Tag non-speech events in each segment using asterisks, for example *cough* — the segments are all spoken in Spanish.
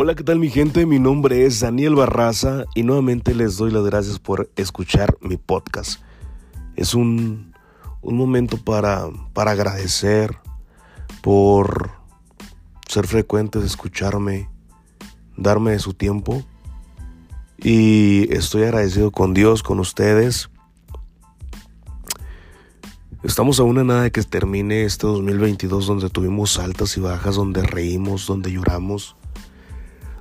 Hola, ¿qué tal mi gente? Mi nombre es Daniel Barraza y nuevamente les doy las gracias por escuchar mi podcast. Es un, un momento para, para agradecer por ser frecuentes, escucharme, darme su tiempo. Y estoy agradecido con Dios, con ustedes. Estamos a una nada de que termine este 2022 donde tuvimos altas y bajas, donde reímos, donde lloramos,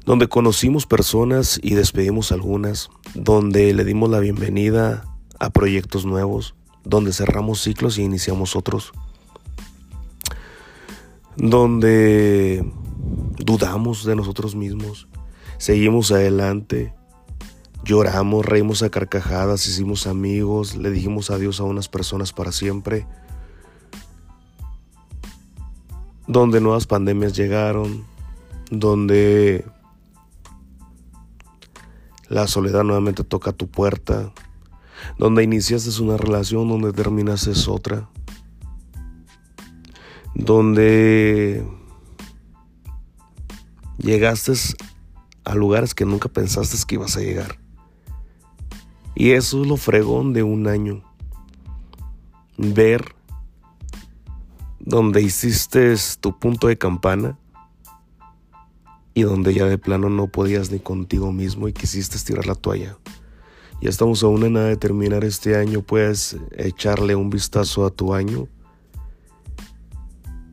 donde conocimos personas y despedimos algunas, donde le dimos la bienvenida a proyectos nuevos, donde cerramos ciclos y iniciamos otros, donde dudamos de nosotros mismos, seguimos adelante, lloramos, reímos a carcajadas, hicimos amigos, le dijimos adiós a unas personas para siempre, donde nuevas pandemias llegaron, donde la soledad nuevamente toca tu puerta, donde iniciaste una relación, donde terminaste otra, donde llegaste a lugares que nunca pensaste que ibas a llegar. Y eso es lo fregón de un año. Ver donde hiciste tu punto de campana y donde ya de plano no podías ni contigo mismo y quisiste estirar la toalla. Ya estamos a una nada de terminar este año, puedes echarle un vistazo a tu año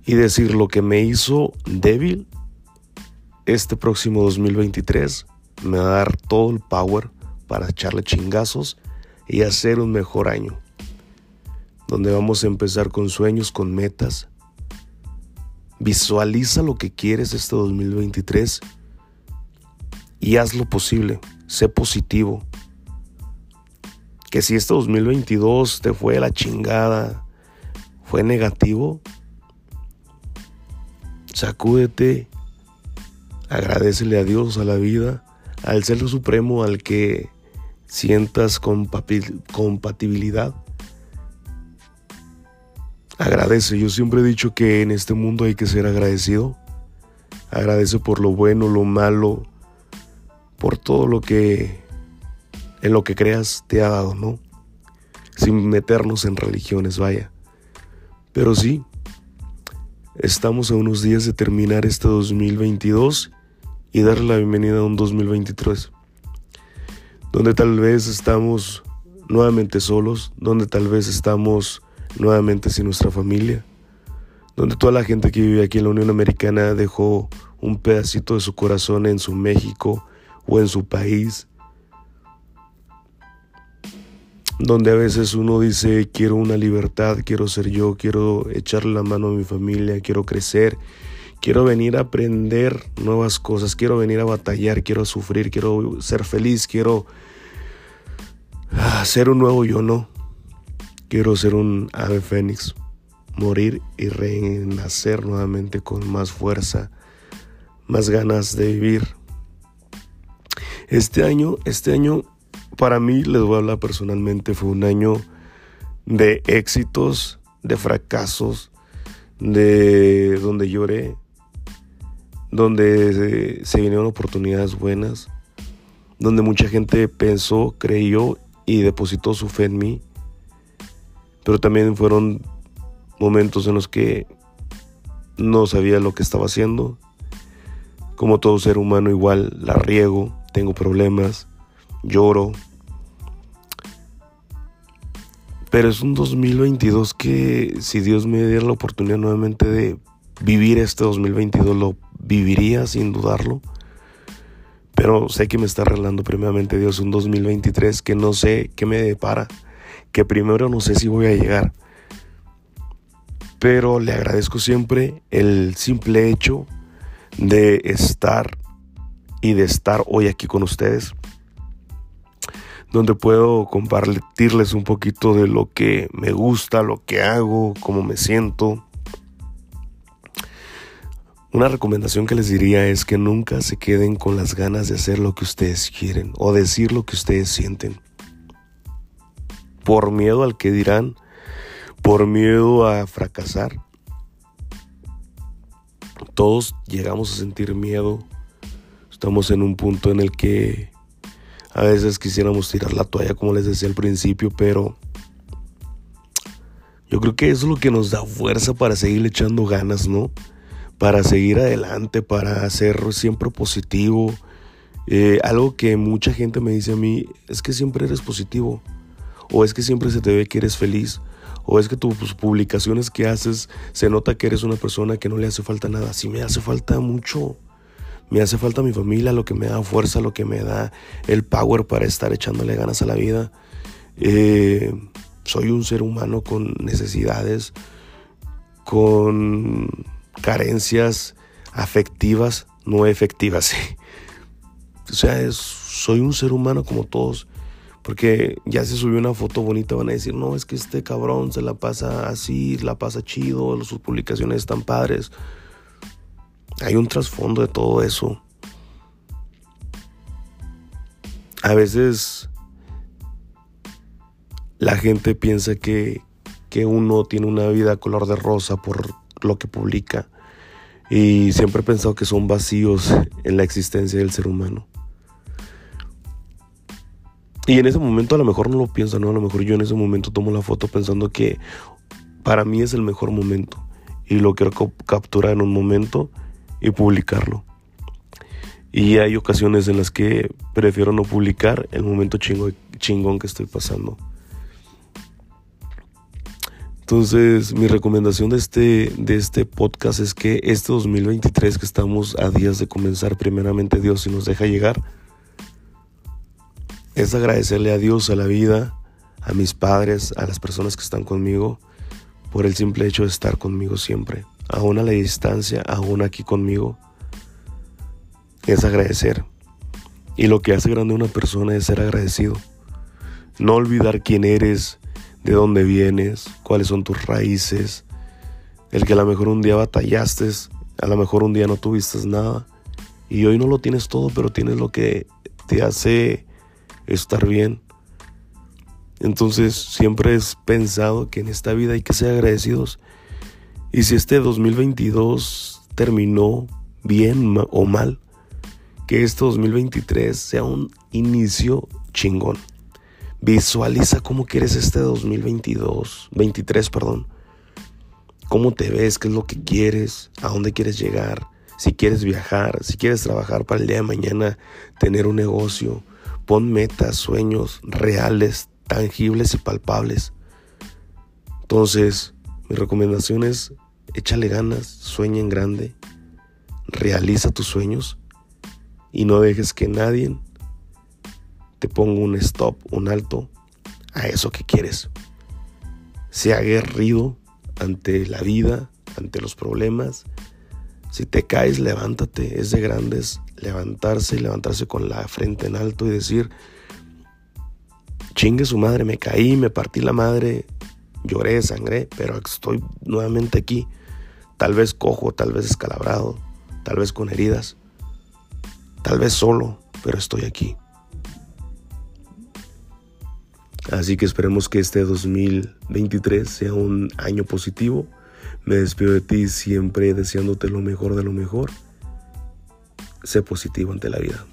y decir lo que me hizo débil este próximo 2023 me va a dar todo el power para echarle chingazos y hacer un mejor año. Donde vamos a empezar con sueños, con metas. Visualiza lo que quieres este 2023 y haz lo posible. Sé positivo que si este 2022 te fue la chingada, fue negativo, sacúdete, agradecele a Dios, a la vida, al Ser Supremo, al que sientas compatibilidad. Agradece, yo siempre he dicho que en este mundo hay que ser agradecido. Agradece por lo bueno, lo malo, por todo lo que en lo que creas te ha dado, ¿no? Sin meternos en religiones, vaya. Pero sí, estamos a unos días de terminar este 2022 y darle la bienvenida a un 2023, donde tal vez estamos nuevamente solos, donde tal vez estamos nuevamente sin nuestra familia, donde toda la gente que vive aquí en la Unión Americana dejó un pedacito de su corazón en su México o en su país, donde a veces uno dice quiero una libertad, quiero ser yo, quiero echarle la mano a mi familia, quiero crecer, quiero venir a aprender nuevas cosas, quiero venir a batallar, quiero sufrir, quiero ser feliz, quiero ah, ser un nuevo yo, no. Quiero ser un ave fénix, morir y renacer nuevamente con más fuerza, más ganas de vivir. Este año, este año para mí, les voy a hablar personalmente, fue un año de éxitos, de fracasos, de donde lloré, donde se, vinieron oportunidades buenas, donde mucha gente pensó, creyó y depositó su fe en mí. Pero también fueron momentos en los que no sabía lo que estaba haciendo. Como todo ser humano igual la riego, tengo problemas, lloro. Pero es un 2022 que si Dios me diera la oportunidad nuevamente de vivir este 2022, lo viviría sin dudarlo. Pero sé que me está arreglando primeramente Dios un 2023 que no sé qué me depara, que primero no sé si voy a llegar. Pero le agradezco siempre el simple hecho de estar y de estar hoy aquí con ustedes donde puedo compartirles un poquito de lo que me gusta, lo que hago, cómo me siento. Una recomendación que les diría es que nunca se queden con las ganas de hacer lo que ustedes quieren o decir lo que ustedes sienten. Por miedo al que dirán, por miedo a fracasar. Todos llegamos a sentir miedo, Estamos en un punto en el que a veces quisiéramos tirar la toalla, como les decía al principio, pero yo creo que eso es lo que nos da fuerza para seguir echando ganas, ¿no? Para seguir adelante, para ser siempre positivo. Eh, algo que mucha gente me dice a mí es que siempre eres positivo, o es que siempre se te ve que eres feliz, o es que tus publicaciones que haces se nota que eres una persona que no le hace falta nada. Sí me hace falta mucho. Me hace falta mi familia, lo que me da fuerza, lo que me da el power para estar echándole ganas a la vida. Eh, soy un ser humano con necesidades, con carencias afectivas, no efectivas. *laughs* o sea, soy un ser humano como todos. Porque ya se subió una foto bonita, van a decir, no, es que este cabrón se la pasa así, la pasa chido, sus publicaciones están padres. Hay un trasfondo de todo eso. A veces la gente piensa que, que uno tiene una vida color de rosa por lo que publica. Y siempre he pensado que son vacíos en la existencia del ser humano. Y en ese momento a lo mejor no lo pienso, ¿no? A lo mejor yo en ese momento tomo la foto pensando que para mí es el mejor momento. Y lo quiero capturar en un momento y publicarlo. Y hay ocasiones en las que prefiero no publicar el momento chingo, chingón que estoy pasando. Entonces, mi recomendación de este, de este podcast es que este 2023 que estamos a días de comenzar, primeramente Dios si nos deja llegar, es agradecerle a Dios, a la vida, a mis padres, a las personas que están conmigo, por el simple hecho de estar conmigo siempre, aún a la distancia, aún aquí conmigo. Es agradecer. Y lo que hace grande a una persona es ser agradecido. No olvidar quién eres, de dónde vienes, cuáles son tus raíces, el que a lo mejor un día batallaste, a lo mejor un día no tuviste nada y hoy no lo tienes todo, pero tienes lo que te hace estar bien. Entonces siempre he pensado que en esta vida hay que ser agradecidos. Y si este 2022 terminó bien o mal, que este 2023 sea un inicio chingón. Visualiza cómo quieres este 2022, 23, perdón. Cómo te ves, qué es lo que quieres, a dónde quieres llegar, si quieres viajar, si quieres trabajar para el día de mañana, tener un negocio. Pon metas, sueños reales, tangibles y palpables. Entonces, mi recomendación es échale ganas, sueña en grande, realiza tus sueños y no dejes que nadie te pongo un stop, un alto a eso que quieres. Sea aguerrido ante la vida, ante los problemas. Si te caes, levántate. Es de grandes levantarse y levantarse con la frente en alto y decir, chingue su madre, me caí, me partí la madre, lloré, sangré, pero estoy nuevamente aquí. Tal vez cojo, tal vez escalabrado, tal vez con heridas, tal vez solo, pero estoy aquí. Así que esperemos que este 2023 sea un año positivo. Me despido de ti siempre deseándote lo mejor de lo mejor. Sé positivo ante la vida.